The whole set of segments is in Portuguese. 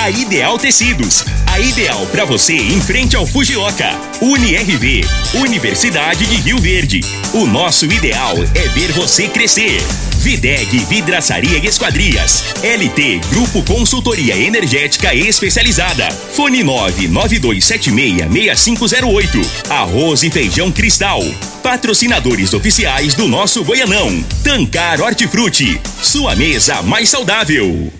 A Ideal Tecidos, a ideal para você em frente ao Fujioka. UniRV, Universidade de Rio Verde. O nosso ideal é ver você crescer. Videg Vidraçaria e Esquadrias. LT Grupo Consultoria Energética Especializada. Fone 992766508. Arroz e Feijão Cristal. Patrocinadores oficiais do nosso Goianão. Tancar Hortifruti. Sua mesa mais saudável.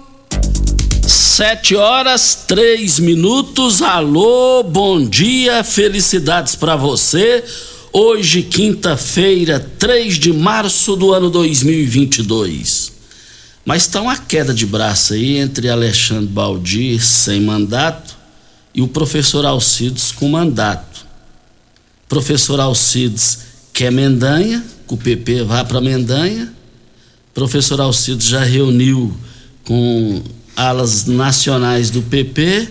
Sete horas, três minutos. Alô, bom dia, felicidades para você. Hoje, quinta-feira, 3 de março do ano 2022. Mas está uma queda de braço aí entre Alexandre Baldi, sem mandato, e o professor Alcides com mandato. Professor Alcides quer Mendanha, que o PP vá para Mendanha. Professor Alcides já reuniu com alas nacionais do PP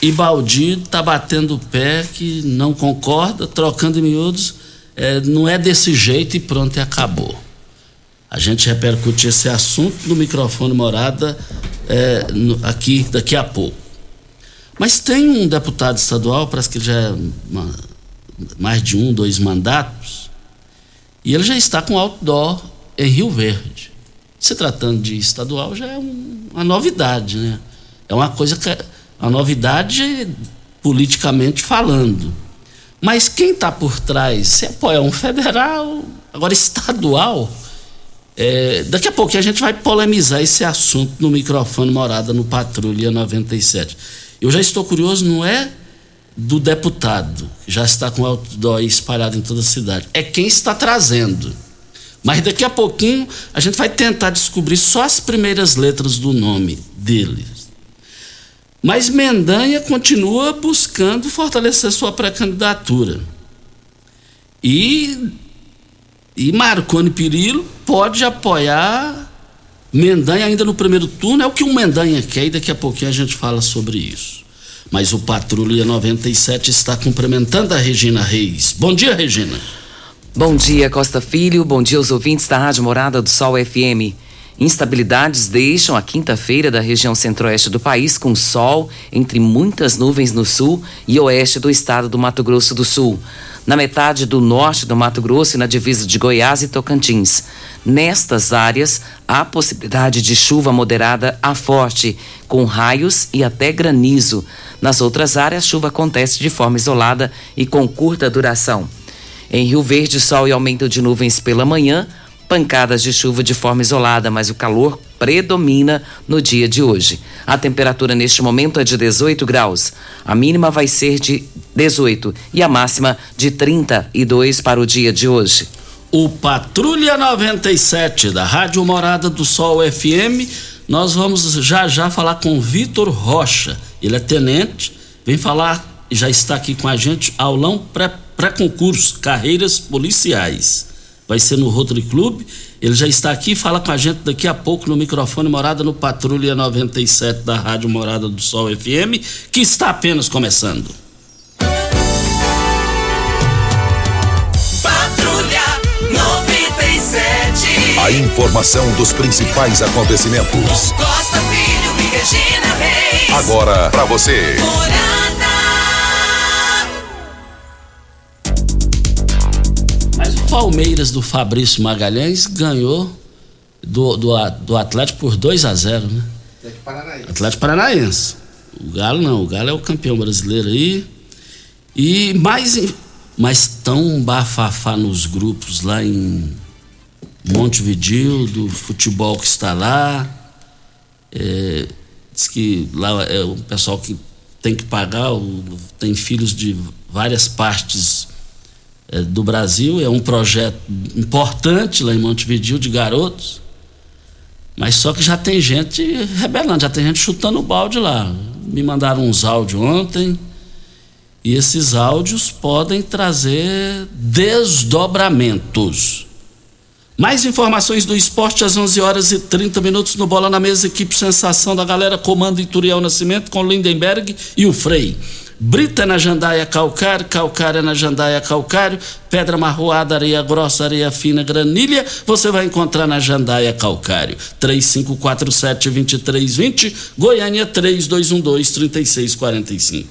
e Baldi tá batendo o pé que não concorda, trocando miúdos, é, não é desse jeito e pronto, e acabou. A gente repercute esse assunto no microfone morada é, no, aqui daqui a pouco. Mas tem um deputado estadual, parece que já é uma, mais de um, dois mandatos, e ele já está com outdoor em Rio Verde se tratando de estadual já é um, uma novidade, né? É uma coisa que a novidade politicamente falando. Mas quem está por trás, se apoia um federal, agora estadual, é, daqui a pouco a gente vai polemizar esse assunto no microfone morada no Patrulha 97. Eu já estou curioso, não é do deputado, que já está com o outdoor espalhado em toda a cidade, é quem está trazendo. Mas daqui a pouquinho a gente vai tentar descobrir só as primeiras letras do nome dele. Mas Mendanha continua buscando fortalecer sua pré-candidatura. E, e Marconi Perillo pode apoiar Mendanha ainda no primeiro turno. É o que o Mendanha quer e daqui a pouquinho a gente fala sobre isso. Mas o Patrulha 97 está cumprimentando a Regina Reis. Bom dia, Regina. Bom dia, Costa Filho. Bom dia aos ouvintes da Rádio Morada do Sol FM. Instabilidades deixam a quinta-feira da região centro-oeste do país com sol entre muitas nuvens no sul e oeste do estado do Mato Grosso do Sul. Na metade do norte do Mato Grosso e na divisa de Goiás e Tocantins. Nestas áreas, há possibilidade de chuva moderada a forte, com raios e até granizo. Nas outras áreas, chuva acontece de forma isolada e com curta duração. Em Rio Verde, sol e aumento de nuvens pela manhã, pancadas de chuva de forma isolada, mas o calor predomina no dia de hoje. A temperatura neste momento é de 18 graus. A mínima vai ser de 18 e a máxima de 32 para o dia de hoje. O Patrulha 97 da Rádio Morada do Sol FM, nós vamos já já falar com Vitor Rocha. Ele é tenente, vem falar, já está aqui com a gente, aulão pré pré-concurso Carreiras Policiais. Vai ser no Rotary Club. Ele já está aqui, fala com a gente daqui a pouco no microfone Morada no Patrulha 97 da Rádio Morada do Sol FM, que está apenas começando. Patrulha 97. A informação dos principais acontecimentos. Costa Filho e Regina Reis. Agora para você. Mas Palmeiras do Fabrício Magalhães ganhou do, do, do Atlético por 2 a 0 né? Atlético Paranaense. Atlético Paranaense. O Galo não, o Galo é o campeão brasileiro aí. E mais, mas tão bafafá nos grupos lá em Montevideo, do futebol que está lá. É, diz que lá é o pessoal que tem que pagar, tem filhos de várias partes do Brasil. É um projeto importante lá em Montevideo de garotos. Mas só que já tem gente rebelando, já tem gente chutando o balde lá. Me mandaram uns áudios ontem. E esses áudios podem trazer desdobramentos. Mais informações do esporte às 11 horas e 30 minutos no Bola na Mesa, equipe Sensação da Galera, comando Ituriel Nascimento com Lindenberg e o Frei. Brita na jandaia calcário, calcária na jandaia calcário, pedra marroada, areia grossa, areia fina, granilha, você vai encontrar na jandaia calcário. 3547-2320, Goiânia 3212-3645.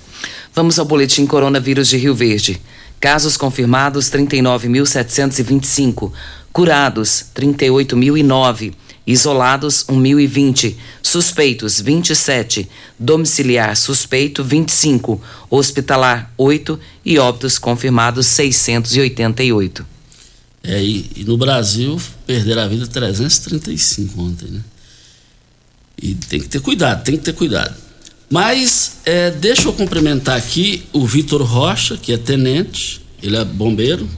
Vamos ao boletim Coronavírus de Rio Verde. Casos confirmados 39.725, curados 38.009, isolados 1.020, suspeitos 27, domiciliar suspeito 25, hospitalar 8 e óbitos confirmados 688. É, e, e no Brasil perderam a vida 335 ontem, né? E tem que ter cuidado, tem que ter cuidado. Mas é, deixa eu cumprimentar aqui o Vitor Rocha, que é tenente, ele é bombeiro,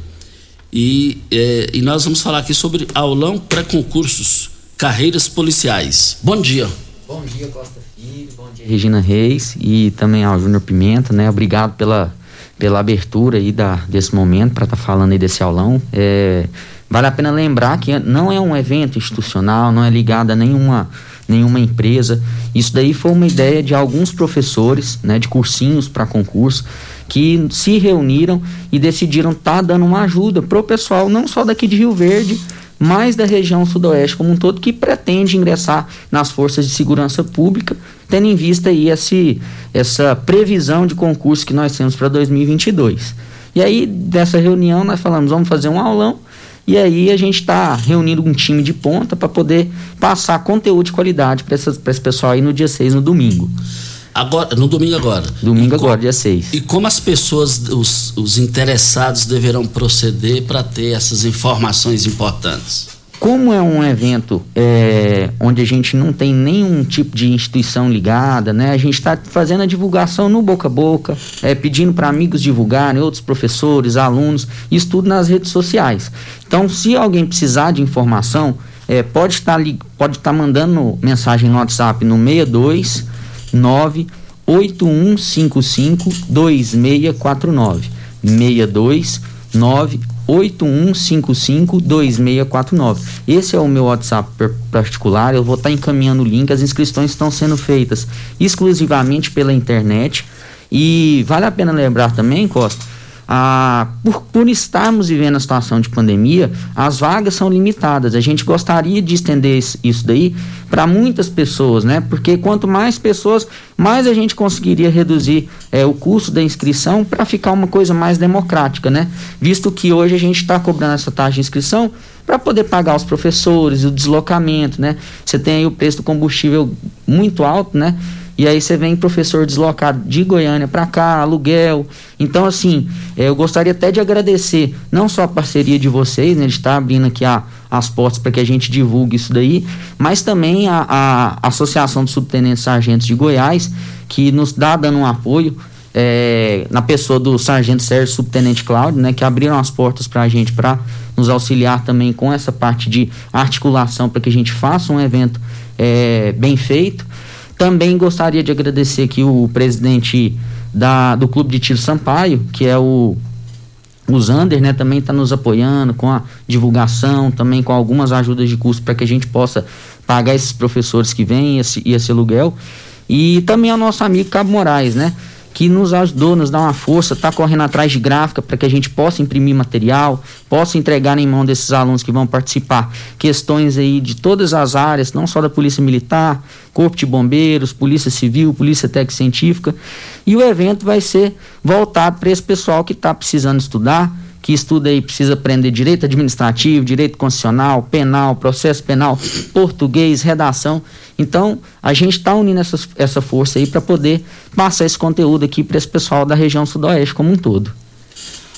e, é, e nós vamos falar aqui sobre aulão pré-concursos, carreiras policiais. Bom dia. Bom dia, Costa Filho, bom dia, Regina Reis e também ao Júnior Pimenta, né? Obrigado pela, pela abertura aí da, desse momento para estar tá falando aí desse aulão. É, vale a pena lembrar que não é um evento institucional, não é ligado a nenhuma nenhuma empresa. Isso daí foi uma ideia de alguns professores, né, de cursinhos para concurso, que se reuniram e decidiram estar tá dando uma ajuda pro pessoal, não só daqui de Rio Verde, mas da região sudoeste como um todo, que pretende ingressar nas forças de segurança pública, tendo em vista aí esse, essa previsão de concurso que nós temos para 2022. E aí, dessa reunião, nós falamos, vamos fazer um aulão e aí a gente está reunindo um time de ponta para poder passar conteúdo de qualidade para esse pessoal aí no dia 6, no domingo. Agora, no domingo agora. Domingo agora, dia 6. E como as pessoas, os, os interessados deverão proceder para ter essas informações importantes? Como é um evento é, onde a gente não tem nenhum tipo de instituição ligada, né? A gente está fazendo a divulgação no boca a boca, é, pedindo para amigos divulgarem, outros professores, alunos, isso tudo nas redes sociais. Então, se alguém precisar de informação, é, pode estar pode estar mandando mensagem no WhatsApp no 62 98155 2649 62 9 81552649. Esse é o meu WhatsApp particular. Eu vou estar tá encaminhando o link. As inscrições estão sendo feitas exclusivamente pela internet. E vale a pena lembrar também, Costa, ah, por, por estarmos vivendo a situação de pandemia, as vagas são limitadas. A gente gostaria de estender isso daí para muitas pessoas, né? Porque quanto mais pessoas, mais a gente conseguiria reduzir é, o custo da inscrição para ficar uma coisa mais democrática, né? Visto que hoje a gente está cobrando essa taxa de inscrição para poder pagar os professores, o deslocamento, né? Você tem aí o preço do combustível muito alto, né? E aí você vem professor deslocado de Goiânia para cá, aluguel. Então, assim, é, eu gostaria até de agradecer não só a parceria de vocês, né, de estar abrindo aqui a, as portas para que a gente divulgue isso daí, mas também a, a Associação de Subtenentes Sargentos de Goiás, que nos dá dando um apoio. É, na pessoa do Sargento Sérgio Subtenente Cláudio, né, que abriram as portas para a gente para nos auxiliar também com essa parte de articulação para que a gente faça um evento é, bem feito. Também gostaria de agradecer aqui o presidente da, do Clube de Tiro Sampaio, que é o, o Zander, né? Também está nos apoiando com a divulgação, também com algumas ajudas de custo para que a gente possa pagar esses professores que vêm e esse, esse aluguel. E também ao nosso amigo Cabo Moraes, né? Que nos ajudou, nos dá uma força, está correndo atrás de gráfica para que a gente possa imprimir material, possa entregar em mão desses alunos que vão participar questões aí de todas as áreas, não só da Polícia Militar, Corpo de Bombeiros, Polícia Civil, Polícia Técnica Científica. E o evento vai ser voltado para esse pessoal que está precisando estudar, que estuda aí precisa aprender direito administrativo, direito constitucional, penal, processo penal, português, redação. Então, a gente está unindo essa, essa força aí para poder passar esse conteúdo aqui para esse pessoal da região sudoeste como um todo.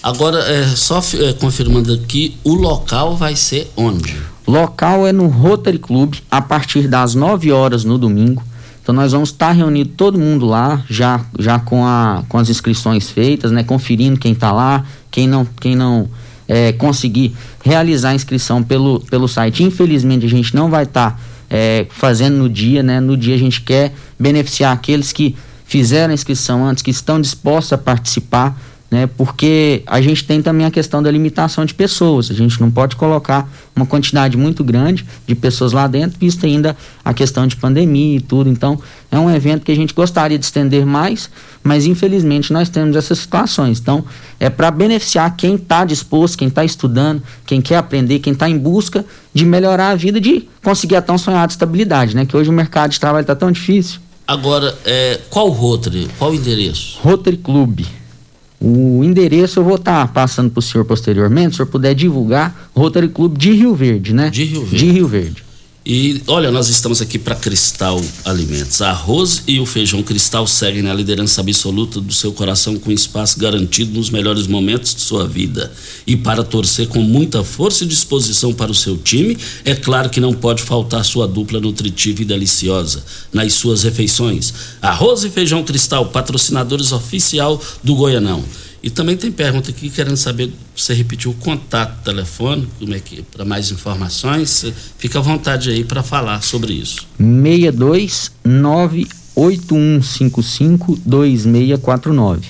Agora, é, só é, confirmando aqui, o local vai ser onde? Local é no Rotary Club, a partir das 9 horas no domingo. Então nós vamos estar tá reunindo todo mundo lá, já, já com, a, com as inscrições feitas, né? Conferindo quem está lá, quem não, quem não é, conseguir realizar a inscrição pelo, pelo site. Infelizmente a gente não vai estar tá, é, fazendo no dia, né? No dia a gente quer beneficiar aqueles que fizeram a inscrição antes, que estão dispostos a participar né? Porque a gente tem também a questão da limitação de pessoas. A gente não pode colocar uma quantidade muito grande de pessoas lá dentro, visto ainda a questão de pandemia e tudo. Então, é um evento que a gente gostaria de estender mais, mas infelizmente nós temos essas situações. Então, é para beneficiar quem está disposto, quem está estudando, quem quer aprender, quem está em busca de melhorar a vida, de conseguir a tão sonhada estabilidade, né? Que hoje o mercado de trabalho está tão difícil. Agora, é, qual Rotary? Qual o endereço? Rotary Clube. O endereço eu vou estar tá passando para o senhor posteriormente, se o senhor puder divulgar, Rotary Club de Rio Verde, né? De Rio Verde. De Rio Verde. E olha, nós estamos aqui para Cristal Alimentos. Arroz e o feijão Cristal seguem na liderança absoluta do seu coração com espaço garantido nos melhores momentos de sua vida. E para torcer com muita força e disposição para o seu time, é claro que não pode faltar sua dupla nutritiva e deliciosa nas suas refeições. Arroz e feijão Cristal, patrocinadores oficial do Goianão. E também tem pergunta aqui querendo saber, você repetiu o contato telefone, como é que para mais informações, fica à vontade aí para falar sobre isso. 62 98155 2649.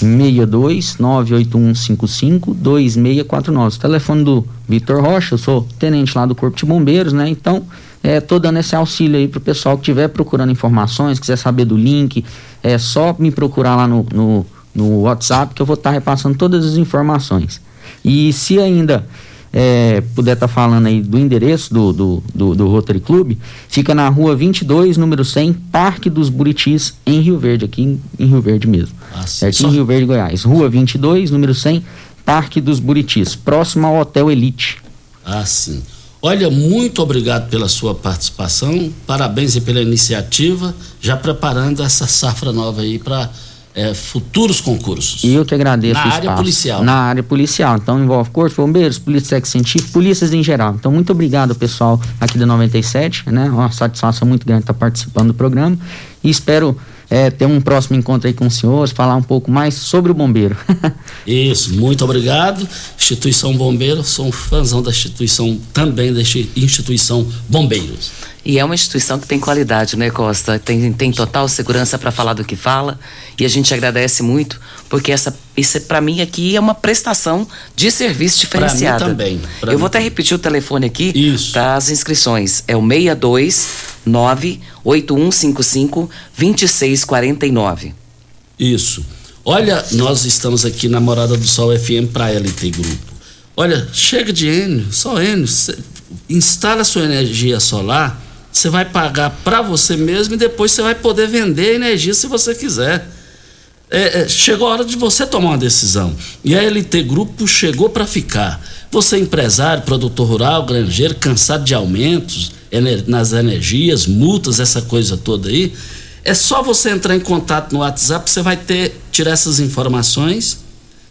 62 98155 2649. O telefone do Vitor Rocha, eu sou tenente lá do Corpo de Bombeiros, né? Então, é, tô dando esse auxílio aí pro pessoal que estiver procurando informações, quiser saber do link, é só me procurar lá no, no no WhatsApp que eu vou estar tá repassando todas as informações. E se ainda é, puder estar tá falando aí do endereço do, do, do, do, Rotary Club, fica na rua 22, número 100, Parque dos Buritis, em Rio Verde, aqui em, em Rio Verde mesmo. Ah, certo? Em Rio Verde, Goiás. Rua 22, número 100, Parque dos Buritis, próximo ao Hotel Elite. Ah, sim. Olha, muito obrigado pela sua participação, parabéns pela iniciativa, já preparando essa safra nova aí para é, futuros concursos. E eu que agradeço Na área policial. Na área policial. Então envolve corpo, bombeiros, polícia científica, polícias em geral. Então muito obrigado pessoal aqui da 97, né? Uma satisfação muito grande estar participando do programa e espero é, ter um próximo encontro aí com os senhores, falar um pouco mais sobre o bombeiro. Isso, muito obrigado. Instituição Bombeiro, sou um fãzão da instituição, também da instituição Bombeiros. E é uma instituição que tem qualidade, né, Costa? Tem, tem total segurança para falar do que fala. E a gente agradece muito, porque essa, isso para mim aqui é uma prestação de serviço diferenciada. Pra mim também. Pra Eu mim vou até repetir o telefone aqui Isso. das inscrições. É o 62 98155 2649. Isso. Olha, nós estamos aqui na Morada do Sol FM para LT Grupo. Olha, chega de Enio, só Enio. Instala sua energia solar você vai pagar para você mesmo e depois você vai poder vender a energia se você quiser. É, é, chegou a hora de você tomar uma decisão. E a LT Grupo chegou para ficar. Você é empresário, produtor rural, granjeiro, cansado de aumentos nas energias, multas, essa coisa toda aí. É só você entrar em contato no WhatsApp, você vai ter tirar essas informações.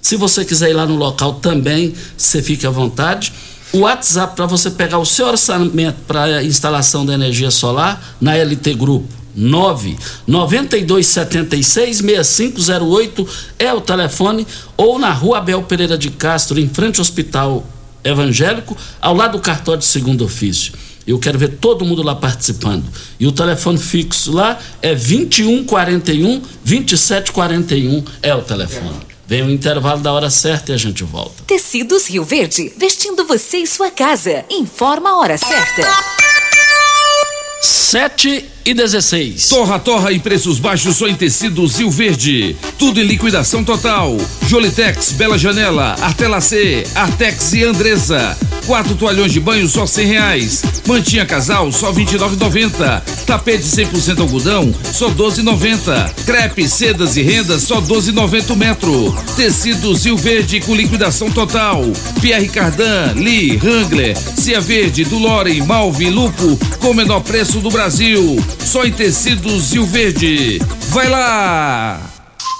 Se você quiser ir lá no local também, você fica à vontade o WhatsApp para você pegar o seu orçamento para instalação da energia solar na LT Grupo. 9 9276 6508 é o telefone ou na Rua Abel Pereira de Castro, em frente ao Hospital Evangélico, ao lado do cartório de segundo ofício. Eu quero ver todo mundo lá participando. E o telefone fixo lá é 2141 2741 é o telefone. Vem o intervalo da hora certa e a gente volta. Tecidos Rio Verde, vestindo você e sua casa. Informa a hora certa. 7 e 16. Torra, torra em preços baixos só em tecidos Rio Verde. Tudo em liquidação total. Jolitex, Bela Janela, Artelacê, Artex e Andresa. Quatro toalhões de banho só cem reais. Mantinha casal só vinte e nove Tapete 100% algodão só doze noventa. Crepe, sedas e rendas só doze noventa metro. Tecidos Rio Verde com liquidação total. Pierre Cardan, Lee, Wrangler, Cia Verde, Dulore, Malve, Lupo com menor preço do Brasil. Só em tecidos Rio Verde. Vai lá!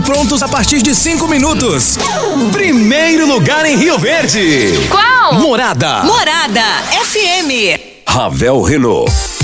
prontos a partir de cinco minutos. Primeiro lugar em Rio Verde. Qual? Morada. Morada FM. Ravel Renault.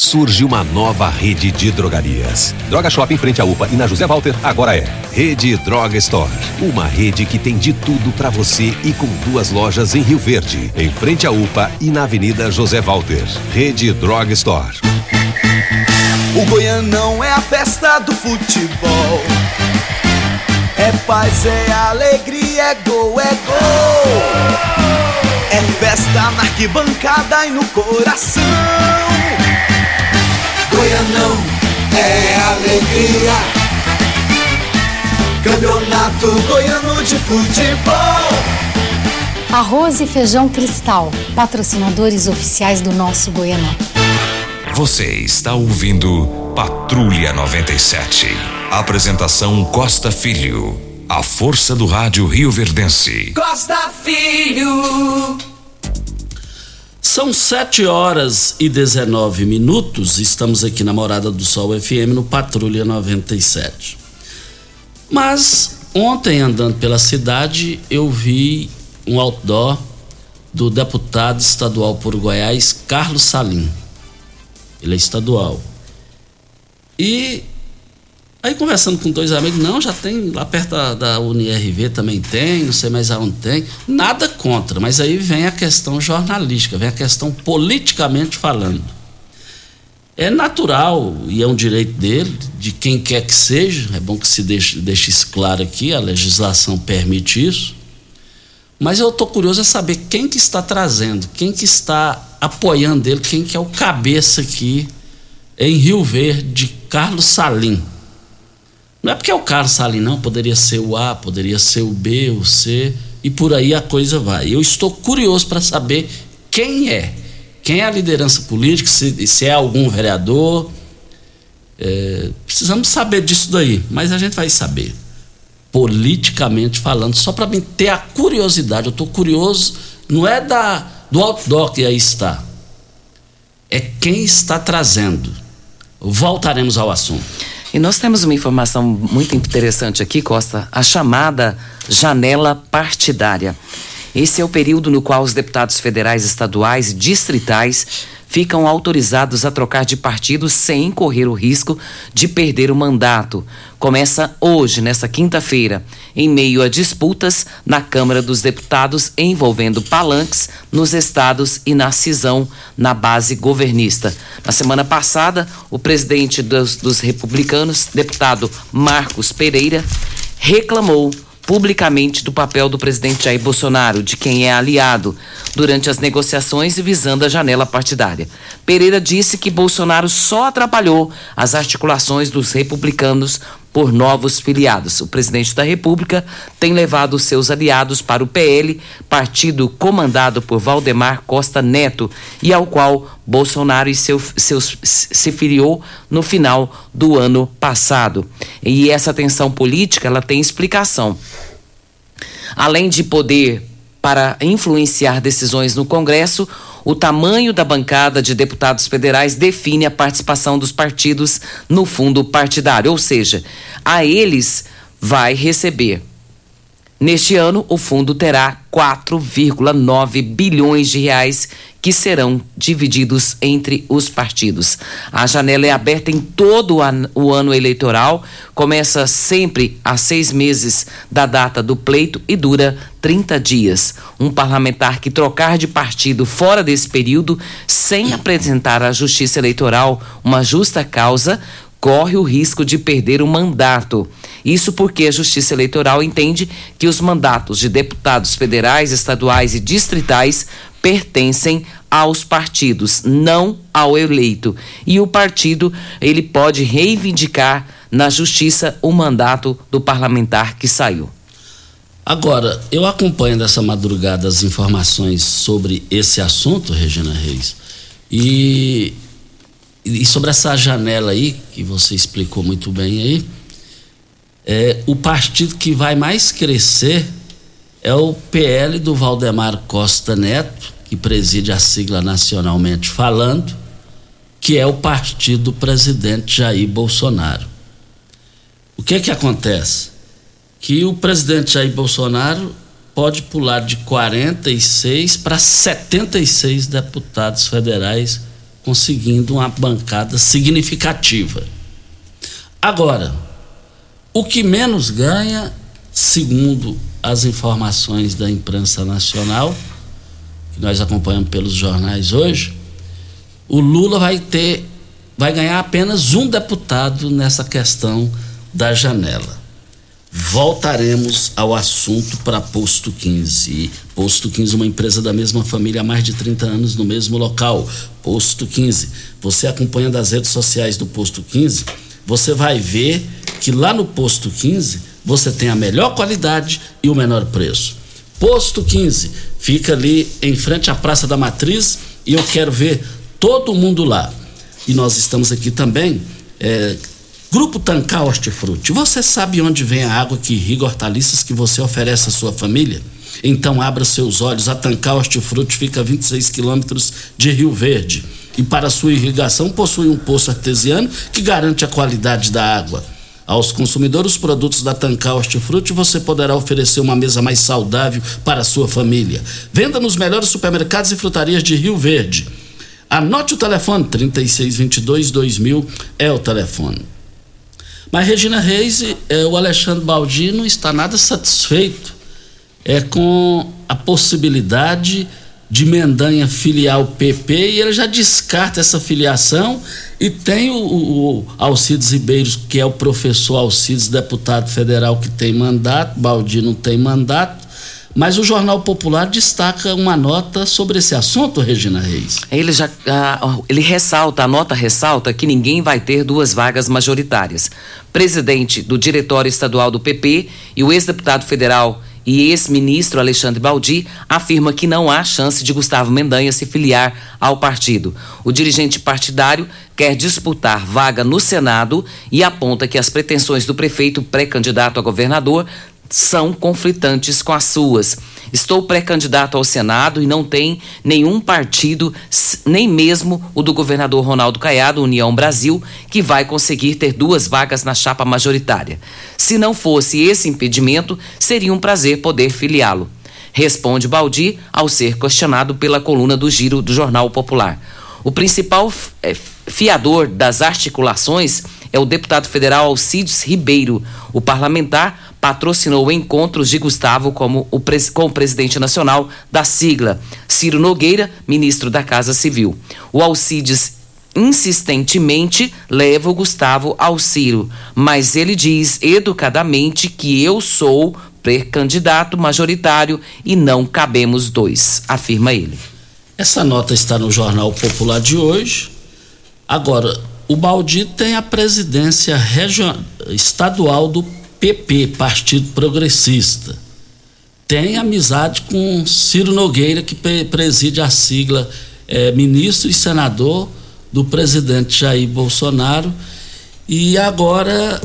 surge uma nova rede de drogarias. Droga Shop em frente à UPA e na José Walter agora é Rede Droga Store. Uma rede que tem de tudo para você e com duas lojas em Rio Verde, em frente à UPA e na Avenida José Walter. Rede Droga Store. O Goianão é a festa do futebol. É paz, é alegria, é gol, é gol. É festa na arquibancada e no coração. Goianão é alegria. Campeonato Goiano de Futebol. Arroz e feijão cristal, patrocinadores oficiais do nosso Goianão. Você está ouvindo Patrulha 97. Apresentação Costa Filho. A força do rádio Rio Verdense. Costa Filho. São 7 horas e 19 minutos. Estamos aqui na Morada do Sol FM no Patrulha 97. Mas ontem, andando pela cidade, eu vi um outdoor do deputado estadual por Goiás, Carlos Salim. Ele é estadual. E Aí conversando com dois amigos, não, já tem lá perto da, da UNIRV também tem, não sei mais aonde tem. Nada contra, mas aí vem a questão jornalística, vem a questão politicamente falando. É natural e é um direito dele, de quem quer que seja, é bom que se deixe, deixe isso claro aqui, a legislação permite isso. Mas eu estou curioso a saber quem que está trazendo, quem que está apoiando ele, quem que é o cabeça aqui em Rio Verde, Carlos Salim. Não é porque é o Carlos Salim, não. Poderia ser o A, poderia ser o B, o C, e por aí a coisa vai. Eu estou curioso para saber quem é. Quem é a liderança política, se, se é algum vereador. É, precisamos saber disso daí, mas a gente vai saber. Politicamente falando, só para mim ter a curiosidade. Eu estou curioso, não é da, do outdoor que aí está, é quem está trazendo. Voltaremos ao assunto. E nós temos uma informação muito interessante aqui, Costa, a chamada janela partidária. Esse é o período no qual os deputados federais, estaduais e distritais ficam autorizados a trocar de partido sem correr o risco de perder o mandato, começa hoje, nesta quinta-feira, em meio a disputas na Câmara dos Deputados envolvendo palanques nos estados e na cisão na base governista. Na semana passada, o presidente dos, dos republicanos, deputado Marcos Pereira, reclamou publicamente do papel do presidente Jair Bolsonaro, de quem é aliado, durante as negociações e visando a janela partidária. Pereira disse que Bolsonaro só atrapalhou as articulações dos republicanos por novos filiados. O presidente da República tem levado seus aliados para o PL, partido comandado por Valdemar Costa Neto, e ao qual Bolsonaro e seu, seus, se filiou no final do ano passado. E essa tensão política ela tem explicação. Além de poder para influenciar decisões no Congresso, o tamanho da bancada de deputados federais define a participação dos partidos no fundo partidário, ou seja, a eles vai receber. Neste ano, o fundo terá 4,9 bilhões de reais que serão divididos entre os partidos. A janela é aberta em todo o ano eleitoral, começa sempre a seis meses da data do pleito e dura 30 dias. Um parlamentar que trocar de partido fora desse período, sem apresentar à Justiça Eleitoral uma justa causa, corre o risco de perder o mandato. Isso porque a Justiça Eleitoral entende que os mandatos de deputados federais, estaduais e distritais pertencem aos partidos, não ao eleito. E o partido, ele pode reivindicar na justiça o mandato do parlamentar que saiu. Agora, eu acompanho dessa madrugada as informações sobre esse assunto, Regina Reis, e, e sobre essa janela aí, que você explicou muito bem aí, é, o partido que vai mais crescer é o PL do Valdemar Costa Neto, que preside a sigla nacionalmente falando, que é o partido do presidente Jair Bolsonaro. O que que acontece? Que o presidente Jair Bolsonaro pode pular de 46 para 76 deputados federais, conseguindo uma bancada significativa. Agora, o que menos ganha, segundo as informações da imprensa nacional, que nós acompanhamos pelos jornais hoje, o Lula vai ter, vai ganhar apenas um deputado nessa questão da janela. Voltaremos ao assunto para Posto 15. Posto 15, uma empresa da mesma família há mais de 30 anos no mesmo local. Posto 15. Você acompanhando as redes sociais do Posto 15, você vai ver que lá no posto 15 você tem a melhor qualidade e o menor preço. Posto 15 fica ali em frente à Praça da Matriz e eu quero ver todo mundo lá. E nós estamos aqui também. É, Grupo Tancar Hortifruti. Você sabe onde vem a água que irriga hortaliças que você oferece à sua família? Então abra seus olhos. A Tancar Hortifruti fica a 26 quilômetros de Rio Verde. E para sua irrigação possui um poço artesiano que garante a qualidade da água. Aos consumidores, os produtos da Tancar Hortifruti você poderá oferecer uma mesa mais saudável para a sua família. Venda nos melhores supermercados e frutarias de Rio Verde. Anote o telefone 3622 2000 é o telefone. Mas Regina Reis, é, o Alexandre Baldi não está nada satisfeito é com a possibilidade de Mendanha filiar o PP e ele já descarta essa filiação e tem o, o, Alcides Ribeiros, que é o professor Alcides, deputado federal que tem mandato, Baldi não tem mandato, mas o Jornal Popular destaca uma nota sobre esse assunto, Regina Reis. Ele já uh, ele ressalta, a nota ressalta que ninguém vai ter duas vagas majoritárias. Presidente do Diretório Estadual do PP e o ex-deputado federal e ex-ministro Alexandre Baldi afirma que não há chance de Gustavo Mendanha se filiar ao partido. O dirigente partidário quer disputar vaga no Senado e aponta que as pretensões do prefeito pré-candidato a governador são conflitantes com as suas. Estou pré-candidato ao Senado e não tem nenhum partido, nem mesmo o do governador Ronaldo Caiado, União Brasil, que vai conseguir ter duas vagas na chapa majoritária. Se não fosse esse impedimento, seria um prazer poder filiá-lo. Responde Baldi ao ser questionado pela coluna do Giro do Jornal Popular. O principal é, fiador das articulações é o deputado federal Alcides Ribeiro. O parlamentar patrocinou encontros de Gustavo como o com o presidente nacional da sigla, Ciro Nogueira, ministro da Casa Civil. O Alcides insistentemente leva o Gustavo ao Ciro, mas ele diz educadamente que eu sou pré-candidato majoritário e não cabemos dois, afirma ele. Essa nota está no Jornal Popular de hoje. Agora, o Baldi tem a presidência estadual do PP, Partido Progressista. Tem amizade com Ciro Nogueira, que preside a sigla é, ministro e senador do presidente Jair Bolsonaro. E agora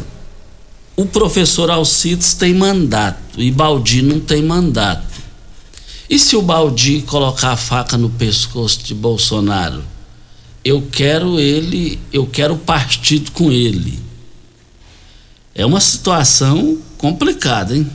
o professor Alcides tem mandato e Baldi não tem mandato. E se o Baldi colocar a faca no pescoço de Bolsonaro? Eu quero ele, eu quero o partido com ele. É uma situação complicada, hein?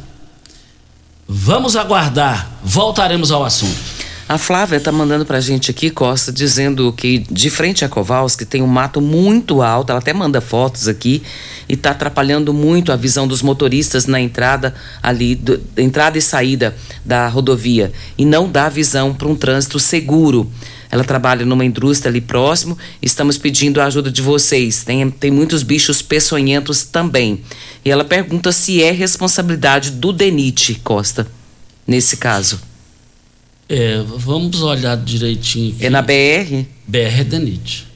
Vamos aguardar, voltaremos ao assunto. A Flávia está mandando para a gente aqui, Costa, dizendo que de frente a Kowalski tem um mato muito alto, ela até manda fotos aqui, e está atrapalhando muito a visão dos motoristas na entrada ali, do, entrada e saída da rodovia, e não dá visão para um trânsito seguro. Ela trabalha numa indústria ali próximo, estamos pedindo a ajuda de vocês. Tem, tem muitos bichos peçonhentos também. E ela pergunta se é responsabilidade do DENIT, Costa, nesse caso. É, vamos olhar direitinho aqui. É na BR? BR é DENIT.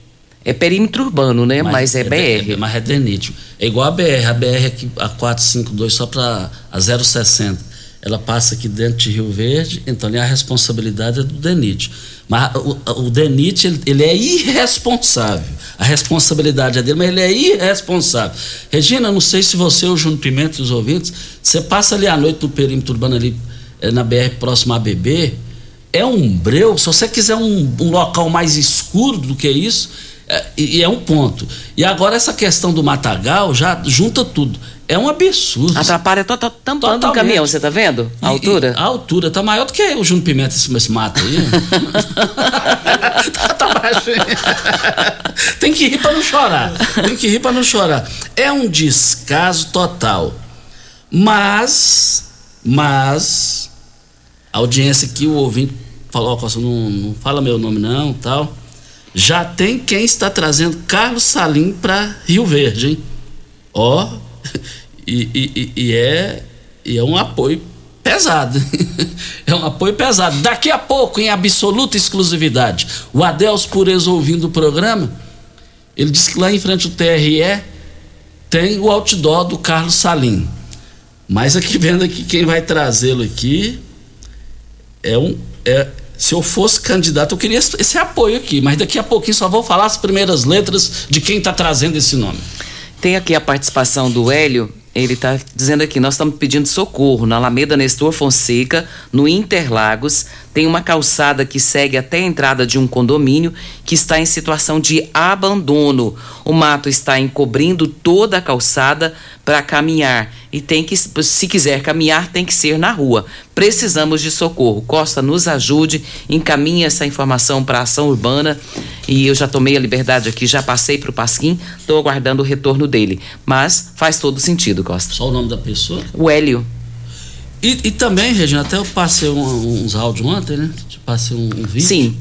É perímetro urbano, né? Mas, mas é, é, BR. É, mas é DENIT. É igual a BR. A BR aqui, a 452, só para a 060. Ela passa aqui dentro de Rio Verde, então a responsabilidade é do DENIT. Mas o, o DENIT, ele, ele, é irresponsável. A responsabilidade é dele, mas ele é irresponsável. Regina, não sei se você, o Júnior Pimenta e os ouvintes, você passa ali à noite no perímetro urbano ali, é, na BR próximo a BB, é um breu. Se você quiser um, um local mais escuro do que isso, é, e é um ponto. E agora essa questão do matagal já junta tudo. É um absurdo. Atrapalha tô, tô, tampando o caminhão, você tá vendo? A altura? E, a altura tá maior do que o Júnior Pimenta esse, esse mato aí. tá, tá baixinho. Tem que rir para não chorar. Tem que rir para não chorar. É um descaso total. Mas, mas, a audiência aqui, o ouvinte falou, Costa, não, não fala meu nome não, tal. Já tem quem está trazendo Carlos Salim para Rio Verde, hein? Ó, e, e, e, é, e é um apoio pesado. é um apoio pesado. Daqui a pouco, em absoluta exclusividade, o Adelso Pureza ouvindo o programa, ele disse que lá em frente ao TRE tem o outdoor do Carlos Salim. Mas aqui vendo aqui quem vai trazê-lo aqui é um é, se eu fosse candidato, eu queria esse apoio aqui, mas daqui a pouquinho só vou falar as primeiras letras de quem está trazendo esse nome. Tem aqui a participação do Hélio. Ele está dizendo aqui: nós estamos pedindo socorro na Alameda Nestor Fonseca, no Interlagos. Tem uma calçada que segue até a entrada de um condomínio que está em situação de abandono. O mato está encobrindo toda a calçada para caminhar e tem que, se quiser caminhar, tem que ser na rua. Precisamos de socorro. Costa, nos ajude, encaminhe essa informação para a ação urbana e eu já tomei a liberdade aqui, já passei para o Pasquim, estou aguardando o retorno dele. Mas faz todo sentido, Costa. Só o nome da pessoa? O Hélio. E, e também, Regina, até eu passei um, uns áudios ontem, né? Passei um, um vídeo. Sim.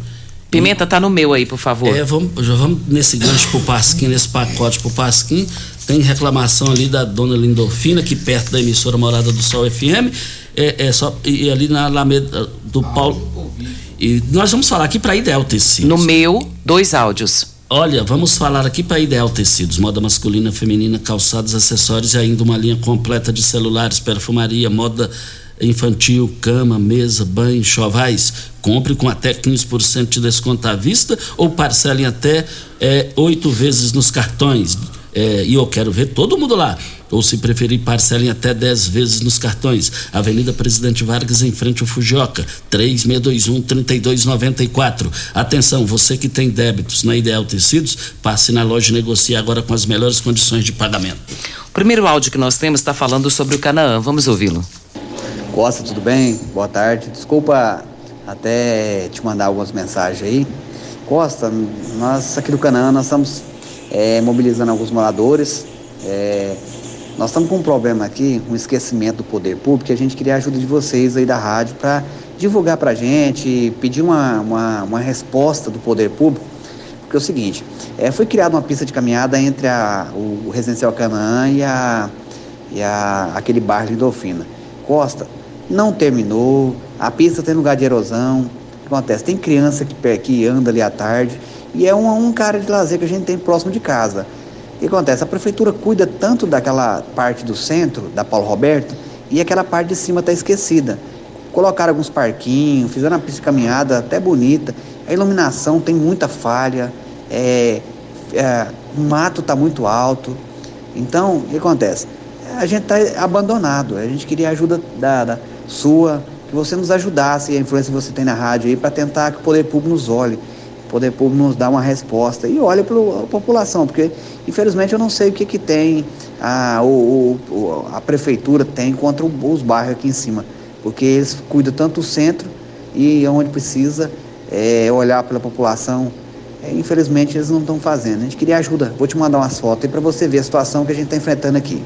Pimenta tá no meu aí, por favor. É, vamos, já vamos nesse gancho pro Pasquim, nesse pacote pro Pasquim. Tem reclamação ali da dona Lindorfina, aqui perto da emissora Morada do Sol FM. É, é só, e ali na Alameda do Paulo. E nós vamos falar aqui para Ideal Tecidos. No meu, dois áudios. Olha, vamos falar aqui para Ideal Tecidos, moda masculina, feminina, calçados, acessórios e ainda uma linha completa de celulares, perfumaria, moda infantil, cama, mesa, banho, chovais. Compre com até 15% de desconto à vista ou parcelem até é, oito vezes nos cartões. É, e eu quero ver todo mundo lá. Ou se preferir, parcelem até 10 vezes nos cartões. Avenida Presidente Vargas, em frente ao Fujioka, 3621-3294. Atenção, você que tem débitos na Ideal Tecidos, passe na loja e negocie agora com as melhores condições de pagamento. O primeiro áudio que nós temos está falando sobre o Canaã. Vamos ouvi-lo. Costa, tudo bem? Boa tarde. Desculpa até te mandar algumas mensagens aí. Costa, nós aqui do Canaã, nós estamos é, mobilizando alguns moradores. É, nós estamos com um problema aqui, um esquecimento do poder público, e a gente queria a ajuda de vocês aí da rádio para divulgar para a gente, pedir uma, uma, uma, resposta do poder público, porque é o seguinte, é, foi criada uma pista de caminhada entre a, o, o Residencial Canaã e, a, e a, aquele bairro Lindolfina. Costa, não terminou, a pista tem lugar de erosão, o que acontece? Tem criança que, que anda ali à tarde, e é um, um cara de lazer que a gente tem próximo de casa. Que acontece? A prefeitura cuida tanto daquela parte do centro, da Paulo Roberto, e aquela parte de cima está esquecida. Colocaram alguns parquinhos, fizeram uma pista caminhada até bonita. A iluminação tem muita falha, é, é, o mato está muito alto. Então, o que acontece? A gente está abandonado. A gente queria ajuda da, da, sua, que você nos ajudasse, a influência que você tem na rádio aí, para tentar que o poder público nos olhe, poder público nos dá uma resposta e olhe para a população, porque infelizmente eu não sei o que, que tem, a, o, o, a prefeitura tem contra os bairros aqui em cima porque eles cuidam tanto do centro e onde precisa é, olhar pela população. É, infelizmente eles não estão fazendo. A gente queria ajuda. Vou te mandar umas fotos para você ver a situação que a gente está enfrentando aqui.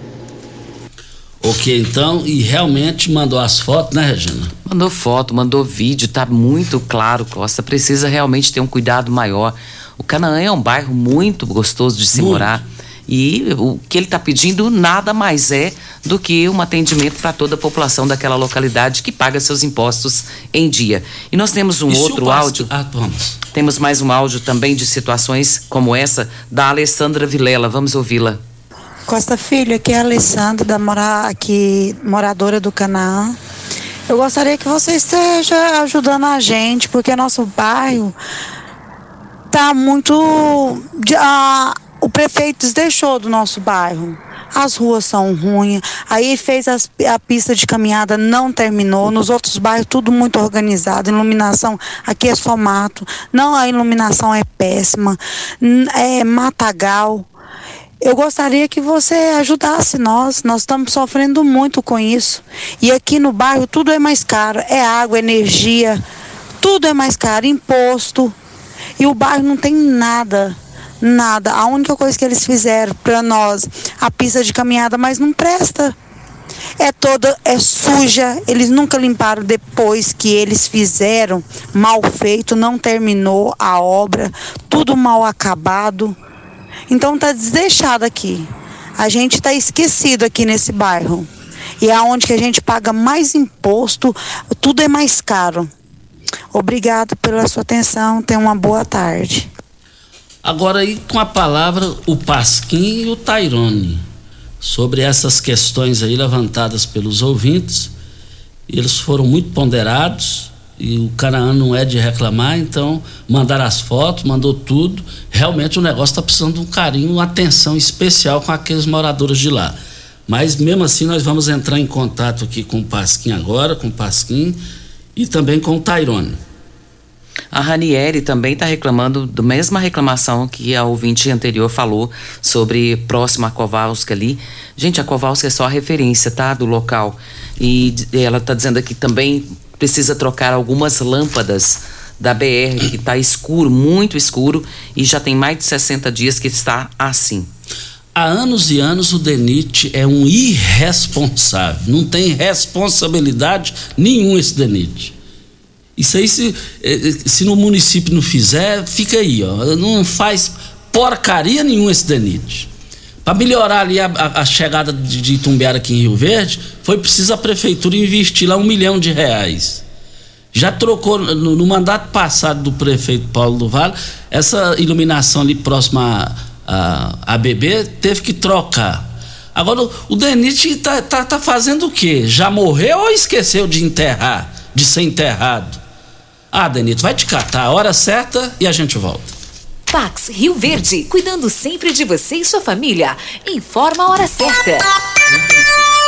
Ok, então, e realmente mandou as fotos, né, Regina? Mandou foto, mandou vídeo, tá muito claro, Costa. Precisa realmente ter um cuidado maior. O Canaã é um bairro muito gostoso de se muito. morar. E o que ele está pedindo nada mais é do que um atendimento para toda a população daquela localidade que paga seus impostos em dia. E nós temos um e outro áudio. Ah, vamos. Temos mais um áudio também de situações como essa da Alessandra Vilela. Vamos ouvi-la. Costa Filho, aqui é a Alessandra, da mora, aqui, moradora do Canaã. Eu gostaria que você esteja ajudando a gente, porque nosso bairro está muito. A, o prefeito deixou do nosso bairro. As ruas são ruins. Aí fez as, a pista de caminhada, não terminou. Nos outros bairros, tudo muito organizado. Iluminação, aqui é só mato. Não, a iluminação é péssima. É matagal. Eu gostaria que você ajudasse nós. Nós estamos sofrendo muito com isso. E aqui no bairro tudo é mais caro. É água, energia, tudo é mais caro, imposto. E o bairro não tem nada Nada. A única coisa que eles fizeram para nós, a pista de caminhada, mas não presta. É toda, é suja. Eles nunca limparam depois que eles fizeram. Mal feito, não terminou a obra, tudo mal acabado. Então tá desdeixado aqui. A gente tá esquecido aqui nesse bairro. E é onde que a gente paga mais imposto, tudo é mais caro. Obrigado pela sua atenção. Tenha uma boa tarde. Agora aí com a palavra o Pasquim e o Tairone sobre essas questões aí levantadas pelos ouvintes. Eles foram muito ponderados e o Canaã não é de reclamar, então mandaram as fotos, mandou tudo. Realmente o negócio está precisando de um carinho, uma atenção especial com aqueles moradores de lá. Mas mesmo assim nós vamos entrar em contato aqui com o Pasquim agora, com o Pasquim e também com o Tairone. A Ranieri também está reclamando da mesma reclamação que a ouvinte anterior falou sobre próximo a Kowalski ali. Gente, a Kowalski é só a referência, tá? Do local. E ela está dizendo aqui também precisa trocar algumas lâmpadas da BR, que está escuro, muito escuro, e já tem mais de 60 dias que está assim. Há anos e anos o DENIT é um irresponsável, não tem responsabilidade nenhuma esse DENIT. Isso aí, se, eh, eh, se no município não fizer, fica aí, ó. Não faz porcaria nenhuma esse DENIT. Para melhorar ali a, a, a chegada de, de Itumbiara aqui em Rio Verde, foi preciso a prefeitura investir lá um milhão de reais. Já trocou no, no mandato passado do prefeito Paulo do Vale, essa iluminação ali próxima a, a, a BB teve que trocar. Agora o, DENIT tá, tá, tá fazendo o quê? Já morreu ou esqueceu de enterrar, de ser enterrado? Ah, Denito, vai te catar a hora certa e a gente volta. Pax Rio Verde, cuidando sempre de você e sua família. Informa a hora certa.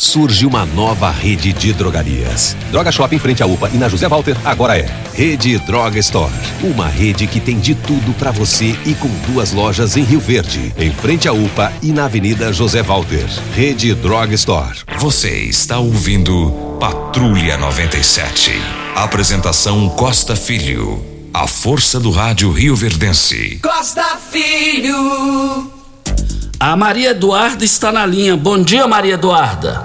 surge uma nova rede de drogarias. Droga Shop em frente à UPA e na José Walter agora é Rede Droga Store. Uma rede que tem de tudo para você e com duas lojas em Rio Verde, em frente à UPA e na Avenida José Walter. Rede Droga Store. Você está ouvindo Patrulha 97. Apresentação Costa Filho. A força do rádio Rio Verdense. Costa Filho. A Maria Eduarda está na linha. Bom dia, Maria Eduarda.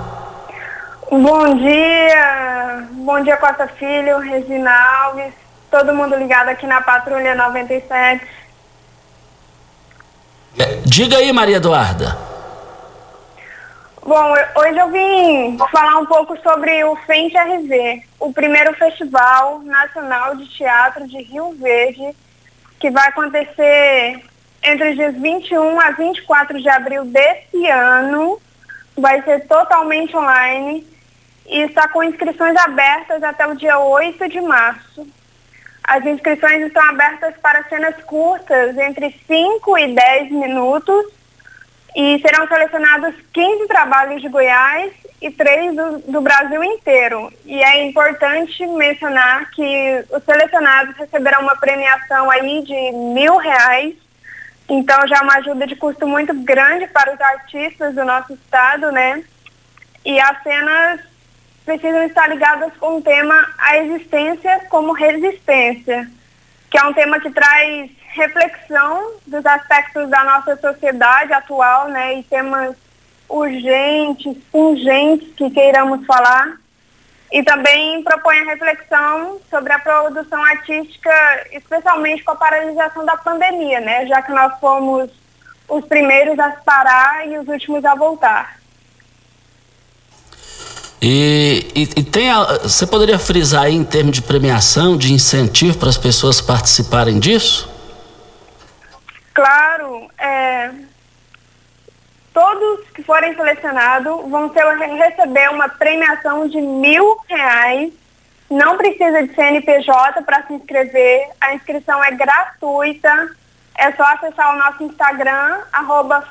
Bom dia. Bom dia, Costa Filho, Regina Alves, todo mundo ligado aqui na Patrulha 97. É, diga aí, Maria Eduarda. Bom, hoje eu vim falar um pouco sobre o FENTE RV, o primeiro festival nacional de teatro de Rio Verde, que vai acontecer entre os dias 21 a 24 de abril desse ano. Vai ser totalmente online e está com inscrições abertas até o dia 8 de março. As inscrições estão abertas para cenas curtas, entre 5 e 10 minutos, e serão selecionados 15 trabalhos de Goiás e 3 do, do Brasil inteiro. E é importante mencionar que os selecionados receberão uma premiação aí de mil reais, então já é uma ajuda de custo muito grande para os artistas do nosso estado, né? E as cenas precisam estar ligadas com o tema A Existência como Resistência, que é um tema que traz reflexão dos aspectos da nossa sociedade atual, né, e temas urgentes, pungentes que queiramos falar. E também propõe a reflexão sobre a produção artística, especialmente com a paralisação da pandemia, né, já que nós fomos os primeiros a parar e os últimos a voltar. E, e, e tem a, você poderia frisar aí em termos de premiação, de incentivo para as pessoas participarem disso? Claro, é, todos que forem selecionados vão ter, receber uma premiação de mil reais. Não precisa de CNPJ para se inscrever. A inscrição é gratuita. É só acessar o nosso Instagram, arroba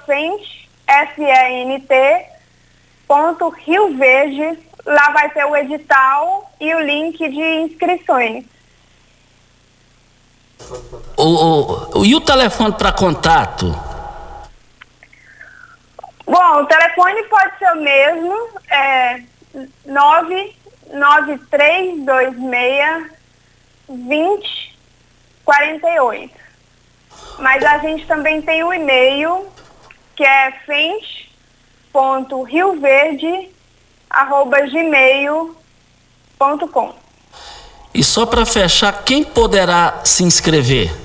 Rio Verde. Lá vai ter o edital e o link de inscrições. O, o, e o telefone para contato? Bom, o telefone pode ser o mesmo, é 99326 2048. Mas a gente também tem o e-mail que é fente.rioverde.gmail.com. E só para fechar, quem poderá se inscrever?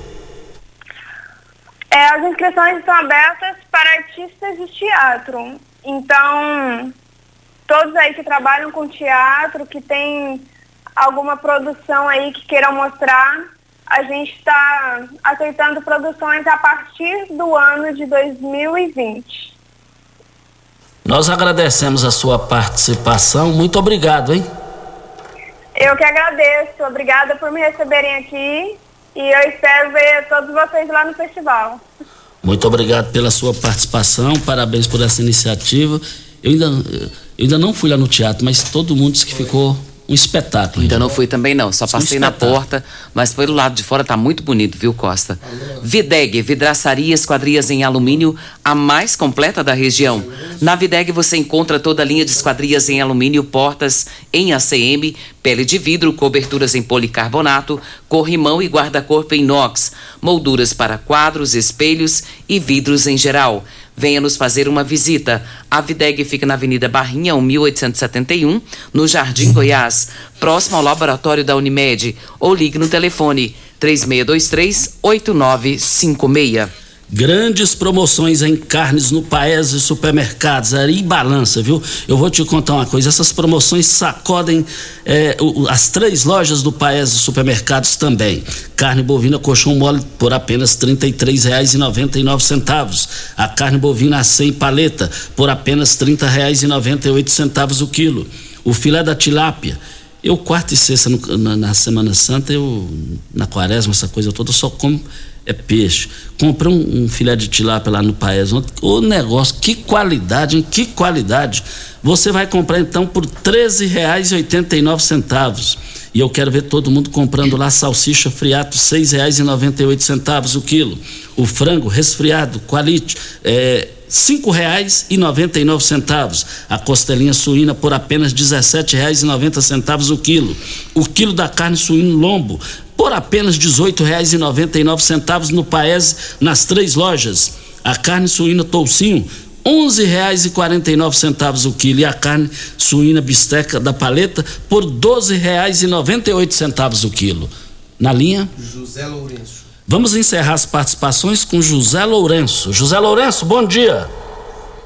É, as inscrições estão abertas para artistas de teatro. Então, todos aí que trabalham com teatro, que tem alguma produção aí que queiram mostrar, a gente está aceitando produções a partir do ano de 2020. Nós agradecemos a sua participação. Muito obrigado, hein? Eu que agradeço. Obrigada por me receberem aqui. E eu espero ver todos vocês lá no festival. Muito obrigado pela sua participação. Parabéns por essa iniciativa. Eu ainda, eu ainda não fui lá no teatro, mas todo mundo disse que ficou um espetáculo. Ainda não fui também não, só passei um na porta, mas pelo lado de fora tá muito bonito, viu, Costa? Videg, vidraçaria esquadrias em alumínio, a mais completa da região. Na Videg você encontra toda a linha de esquadrias em alumínio, portas em ACM, pele de vidro, coberturas em policarbonato, corrimão e guarda-corpo em inox, molduras para quadros, espelhos e vidros em geral. Venha nos fazer uma visita. A Videg fica na Avenida Barrinha, 1871, no Jardim Goiás, próximo ao laboratório da Unimed. Ou ligue no telefone 3623 8956. Grandes promoções em carnes no Paese Supermercados, aí balança, viu? Eu vou te contar uma coisa, essas promoções sacodem é, as três lojas do Paese Supermercados também. Carne bovina colchão mole por apenas R$ 33,99. A carne bovina 100 paleta por apenas R$ 30,98 o quilo. O filé da tilápia eu, quarta e sexta, no, na, na, Semana Santa, eu, na quaresma, essa coisa toda, só como é peixe. Comprei um, um filé de tilápia lá no Paes. O negócio, que qualidade, hein? Que qualidade. Você vai comprar então por R$ 13,89. E eu quero ver todo mundo comprando lá salsicha friato, R$ 6,98 o quilo. O frango resfriado, qualite, é, nove centavos. A costelinha suína por apenas noventa centavos o quilo. O quilo da carne suína lombo por apenas R$ 18,99 no Paese, nas três lojas. A carne suína toucinho, R$ 11,49 o quilo. E a carne suína bisteca da paleta por R$ 12,98 o quilo. Na linha? José Lourenço. Vamos encerrar as participações com José Lourenço. José Lourenço, bom dia.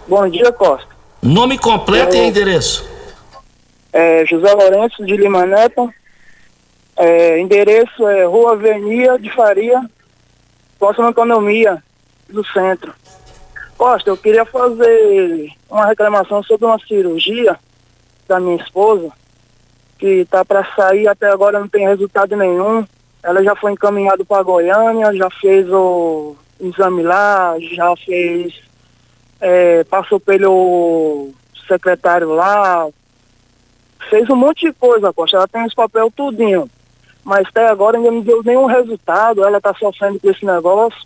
Bom dia, Costa. Nome completo é, e endereço. É José Lourenço de Lima Neto, é, endereço é Rua Avenida de Faria, próxima economia do centro. Costa, eu queria fazer uma reclamação sobre uma cirurgia da minha esposa, que está para sair até agora não tem resultado nenhum. Ela já foi encaminhada para Goiânia, já fez o exame lá, já fez, é, passou pelo secretário lá, fez um monte de coisa, Costa. Ela tem os papel tudinho mas até agora ainda não deu nenhum resultado, ela está sofrendo com esse negócio.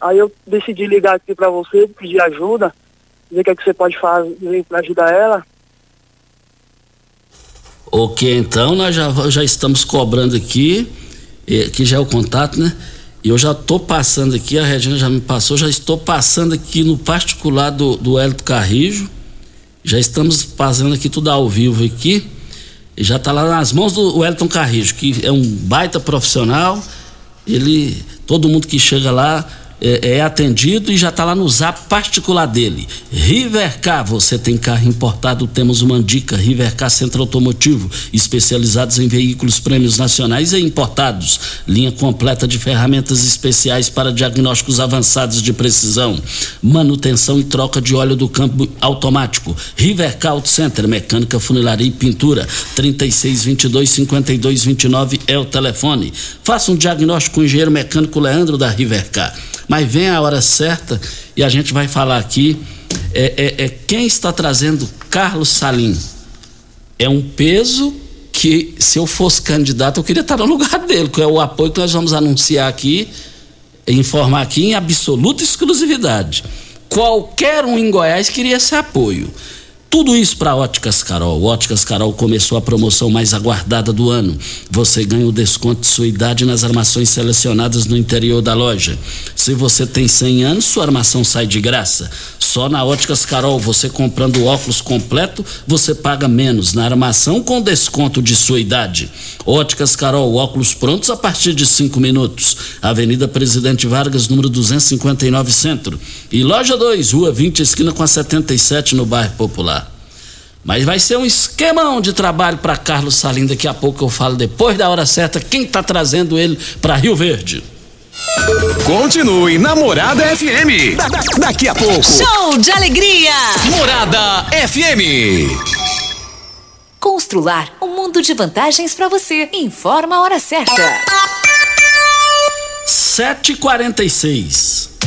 Aí eu decidi ligar aqui para você, pedir ajuda, ver o que, é que você pode fazer para ajudar ela. Ok, então nós já, já estamos cobrando aqui, que já é o contato, né? E eu já estou passando aqui, a Regina já me passou, já estou passando aqui no particular do, do Hélio Carrijo. Já estamos passando aqui tudo ao vivo aqui já está lá nas mãos do Wellington Carrijo, que é um baita profissional. Ele, todo mundo que chega lá é, é atendido e já está lá no zap particular dele. Rivercar, você tem carro importado, temos uma dica. Rivercar Centro Automotivo, especializados em veículos prêmios nacionais e importados. Linha completa de ferramentas especiais para diagnósticos avançados de precisão. Manutenção e troca de óleo do campo automático. Rivercar Auto Center, mecânica, funilaria e pintura. 3622 5229 é o telefone. Faça um diagnóstico com o engenheiro mecânico Leandro da Rivercar mas vem a hora certa e a gente vai falar aqui. É, é, é quem está trazendo Carlos Salim. É um peso que, se eu fosse candidato, eu queria estar no lugar dele, que é o apoio que nós vamos anunciar aqui, informar aqui em absoluta exclusividade. Qualquer um em Goiás queria esse apoio. Tudo isso para Óticas Carol. Óticas Carol começou a promoção mais aguardada do ano. Você ganha o desconto de sua idade nas armações selecionadas no interior da loja. Se você tem 100 anos, sua armação sai de graça. Só na Óticas Carol, você comprando óculos completo, você paga menos na armação com desconto de sua idade. Óticas Carol, óculos prontos a partir de 5 minutos. Avenida Presidente Vargas, número 259 Centro. E loja 2, Rua 20, esquina com a 77 no bairro Popular. Mas vai ser um esquemão de trabalho para Carlos Salim. Daqui a pouco eu falo depois da hora certa quem está trazendo ele para Rio Verde. Continue Namorada FM. Da- da- daqui a pouco. Show de alegria! Morada FM. Constrular um mundo de vantagens para você. Informa a hora certa. 7h46.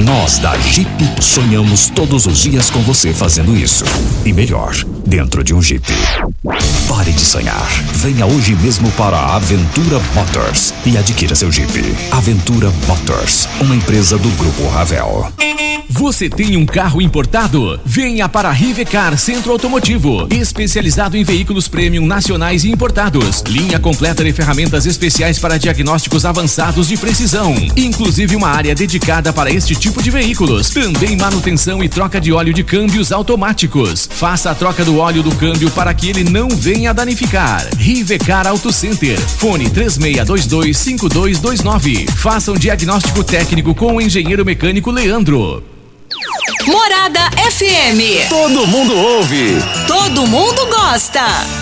Nós da Jeep sonhamos todos os dias com você fazendo isso. E melhor, dentro de um Jeep. Pare de sonhar. Venha hoje mesmo para a Aventura Motors e adquira seu Jeep. Aventura Motors, uma empresa do Grupo Ravel. Você tem um carro importado? Venha para a Rivecar Centro Automotivo, especializado em veículos premium nacionais e importados. Linha completa de ferramentas especiais para diagnósticos avançados de precisão, inclusive uma área dedicada para este tipo de veículos. Também manutenção e troca de óleo de câmbios automáticos. Faça a troca do óleo do câmbio para que ele não venha danificar. Rivecar Auto Center. Fone 36225229. Faça um diagnóstico técnico com o engenheiro mecânico Leandro. Morada FM. Todo mundo ouve. Todo mundo gosta.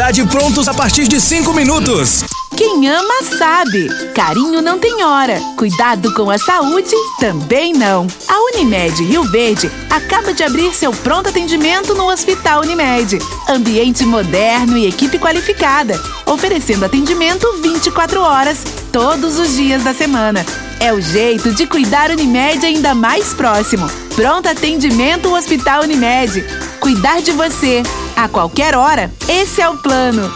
prontos a partir de 5 minutos. Quem ama sabe. Carinho não tem hora. Cuidado com a saúde também não. A Unimed Rio Verde acaba de abrir seu pronto atendimento no Hospital Unimed. Ambiente moderno e equipe qualificada, oferecendo atendimento 24 horas, todos os dias da semana. É o jeito de cuidar Unimed ainda mais próximo. Pronto atendimento Hospital Unimed. Cuidar de você a qualquer hora. Esse é o plano.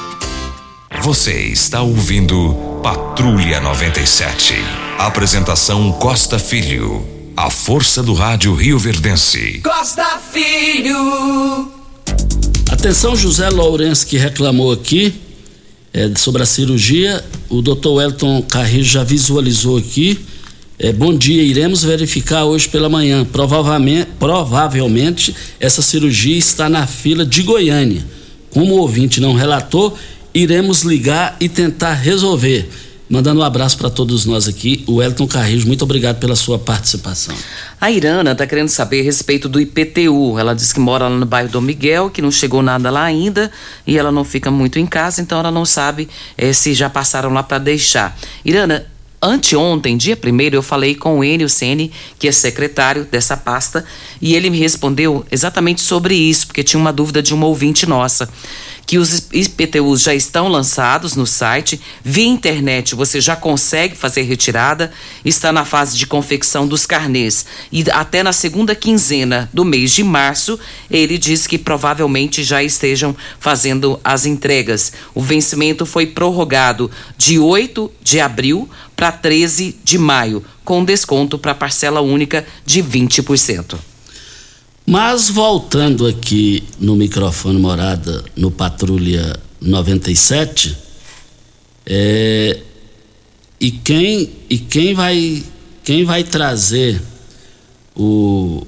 Você está ouvindo Patrulha 97. Apresentação Costa Filho. A força do rádio Rio Verdense. Costa Filho. Atenção, José Lourenço, que reclamou aqui é, sobre a cirurgia. O doutor Wellington Carrillo já visualizou aqui. É, bom dia, iremos verificar hoje pela manhã. Provavelmente, provavelmente essa cirurgia está na fila de Goiânia. Como o ouvinte não relatou, iremos ligar e tentar resolver. Mandando um abraço para todos nós aqui. O Elton Carrijo, muito obrigado pela sua participação. A Irana está querendo saber a respeito do IPTU. Ela diz que mora lá no bairro Dom Miguel, que não chegou nada lá ainda e ela não fica muito em casa, então ela não sabe eh, se já passaram lá para deixar. Irana, Anteontem, dia primeiro, eu falei com o Enio Sene, que é secretário dessa pasta, e ele me respondeu exatamente sobre isso, porque tinha uma dúvida de uma ouvinte nossa. Que os IPTUs já estão lançados no site, via internet você já consegue fazer retirada, está na fase de confecção dos carnês. E até na segunda quinzena do mês de março, ele diz que provavelmente já estejam fazendo as entregas. O vencimento foi prorrogado de 8 de abril para 13 de maio, com desconto para parcela única de 20%. Mas voltando aqui no microfone morada no Patrulha 97, é, e quem e quem vai quem vai trazer o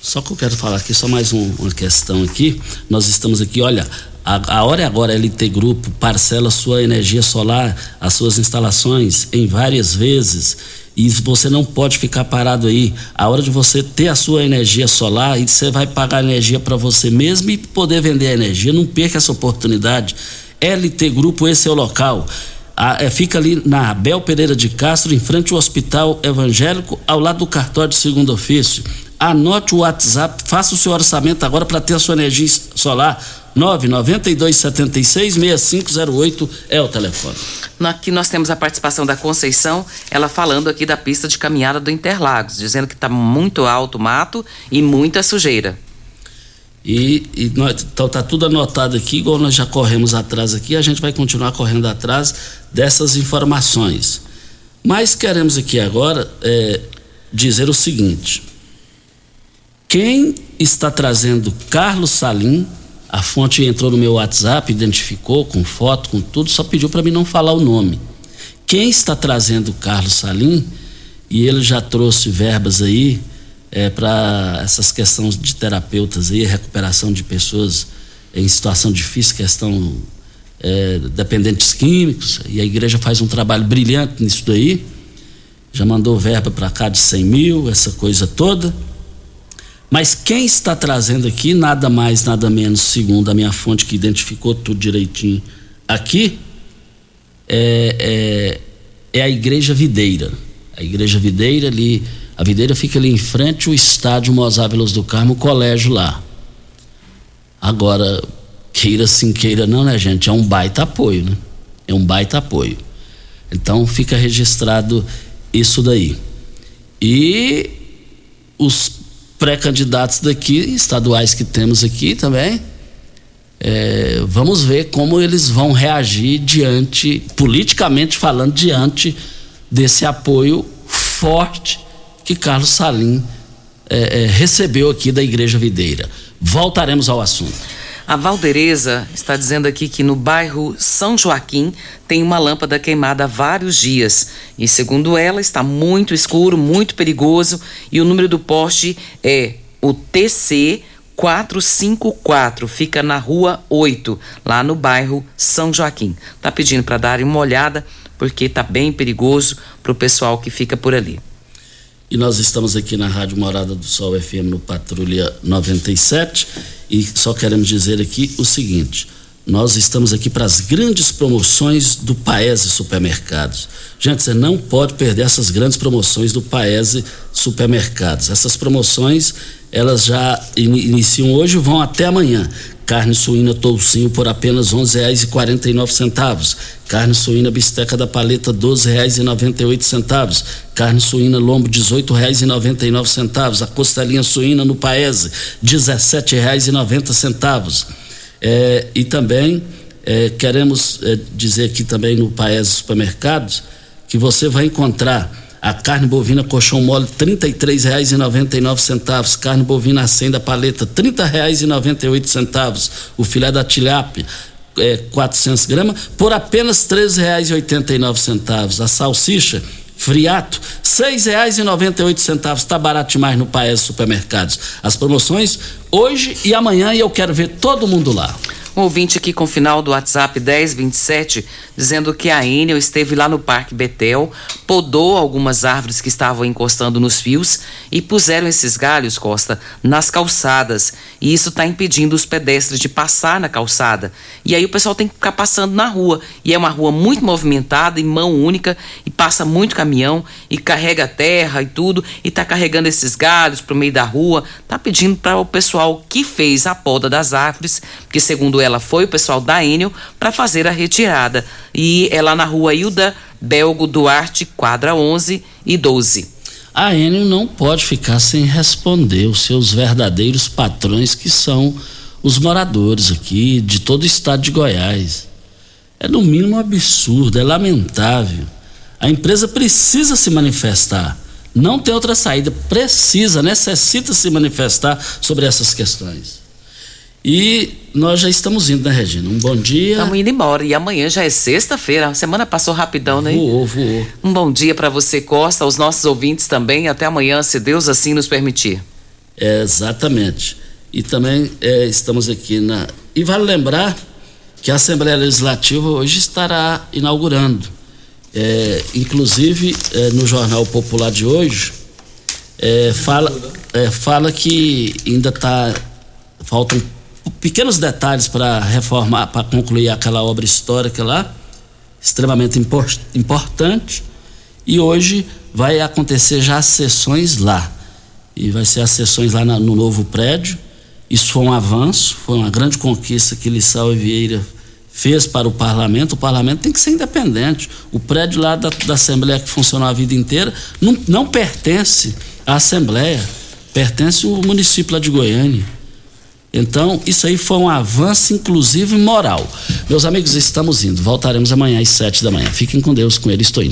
só que eu quero falar aqui só mais um, uma questão aqui. Nós estamos aqui olha a, a hora é agora LT Grupo parcela sua energia solar as suas instalações em várias vezes e você não pode ficar parado aí. A hora de você ter a sua energia solar e você vai pagar energia para você mesmo e poder vender a energia. Não perca essa oportunidade. LT Grupo, esse é o local. é, fica ali na Abel Pereira de Castro, em frente ao Hospital Evangélico, ao lado do cartório de segundo ofício. Anote o WhatsApp, faça o seu orçamento agora para ter a sua energia solar 992766508 é o telefone. Aqui nós temos a participação da Conceição, ela falando aqui da pista de caminhada do Interlagos, dizendo que está muito alto o mato e muita sujeira. E, e nós, então tá tudo anotado aqui, igual nós já corremos atrás aqui, a gente vai continuar correndo atrás dessas informações. Mas queremos aqui agora é, dizer o seguinte: quem está trazendo Carlos Salim a fonte entrou no meu WhatsApp, identificou com foto, com tudo, só pediu para mim não falar o nome. Quem está trazendo o Carlos Salim, e ele já trouxe verbas aí é, para essas questões de terapeutas aí, recuperação de pessoas em situação difícil, questão é, dependentes químicos, e a igreja faz um trabalho brilhante nisso daí. Já mandou verba para cá de 100 mil, essa coisa toda. Mas quem está trazendo aqui, nada mais, nada menos, segundo a minha fonte que identificou tudo direitinho aqui, é, é, é a Igreja Videira. A Igreja Videira ali, a Videira fica ali em frente ao estádio Mozávelos do Carmo, o colégio lá. Agora, queira sim, queira não, né, gente? É um baita apoio, né? É um baita apoio. Então fica registrado isso daí. E os pré-candidatos daqui, estaduais que temos aqui também. É, vamos ver como eles vão reagir diante, politicamente falando, diante desse apoio forte que Carlos Salim é, é, recebeu aqui da Igreja Videira. Voltaremos ao assunto. A Valdereza está dizendo aqui que no bairro São Joaquim tem uma lâmpada queimada há vários dias. E segundo ela, está muito escuro, muito perigoso. E o número do poste é o TC 454, fica na rua 8, lá no bairro São Joaquim. Tá pedindo para darem uma olhada, porque tá bem perigoso para o pessoal que fica por ali. E nós estamos aqui na Rádio Morada do Sol FM no Patrulha 97 e só queremos dizer aqui o seguinte: nós estamos aqui para as grandes promoções do Paese Supermercados. Gente, você não pode perder essas grandes promoções do Paese Supermercados. Essas promoções, elas já in iniciam hoje e vão até amanhã. Carne suína toucinho por apenas R$ 11,49. Carne suína bisteca da paleta R$ 12,98. Carne suína lombo R$ 18,99. A costelinha suína no Paese R$ 17,90. É, e também é, queremos é, dizer aqui também no Paese Supermercados que você vai encontrar a carne bovina colchão mole R$ 33,99. Carne bovina acém da paleta R$ 30,98. O filé da tilápia é, 400 gramas por apenas R$ 13,89. A salsicha friato, seis reais e noventa e oito centavos, tá barato demais no Paes Supermercados. As promoções hoje e amanhã e eu quero ver todo mundo lá. Um ouvinte aqui com o final do WhatsApp 1027 dizendo que a Enel esteve lá no Parque Betel, podou algumas árvores que estavam encostando nos fios e puseram esses galhos, Costa, nas calçadas. E isso está impedindo os pedestres de passar na calçada. E aí o pessoal tem que ficar passando na rua. E é uma rua muito movimentada e mão única e passa muito caminhão e carrega terra e tudo e está carregando esses galhos para o meio da rua. Está pedindo para o pessoal que fez a poda das árvores, porque segundo ela foi o pessoal da Enel, para fazer a retirada e é lá na rua Hilda Belgo Duarte, quadra 11 e 12. A Enio não pode ficar sem responder os seus verdadeiros patrões, que são os moradores aqui de todo o estado de Goiás. É no mínimo absurdo, é lamentável. A empresa precisa se manifestar. Não tem outra saída. Precisa, necessita se manifestar sobre essas questões. E nós já estamos indo, né, Regina? Um bom dia. Estamos indo embora. E amanhã já é sexta-feira. A semana passou rapidão, né? Voou, voou. Um bom dia para você, Costa, aos nossos ouvintes também. Até amanhã, se Deus assim nos permitir. É, exatamente. E também é, estamos aqui na. E vale lembrar que a Assembleia Legislativa hoje estará inaugurando. É, inclusive, é, no Jornal Popular de hoje, é, fala, é, fala que ainda está. Faltam pequenos detalhes para reformar, para concluir aquela obra histórica lá, extremamente import, importante. E hoje vai acontecer já as sessões lá. E vai ser as sessões lá na, no novo prédio. Isso foi um avanço, foi uma grande conquista que Lissau e Vieira fez para o parlamento. O parlamento tem que ser independente. O prédio lá da, da Assembleia que funcionou a vida inteira não, não pertence à Assembleia, pertence ao município lá de Goiânia. Então, isso aí foi um avanço, inclusive moral. Meus amigos, estamos indo. Voltaremos amanhã às sete da manhã. Fiquem com Deus, com ele estou indo.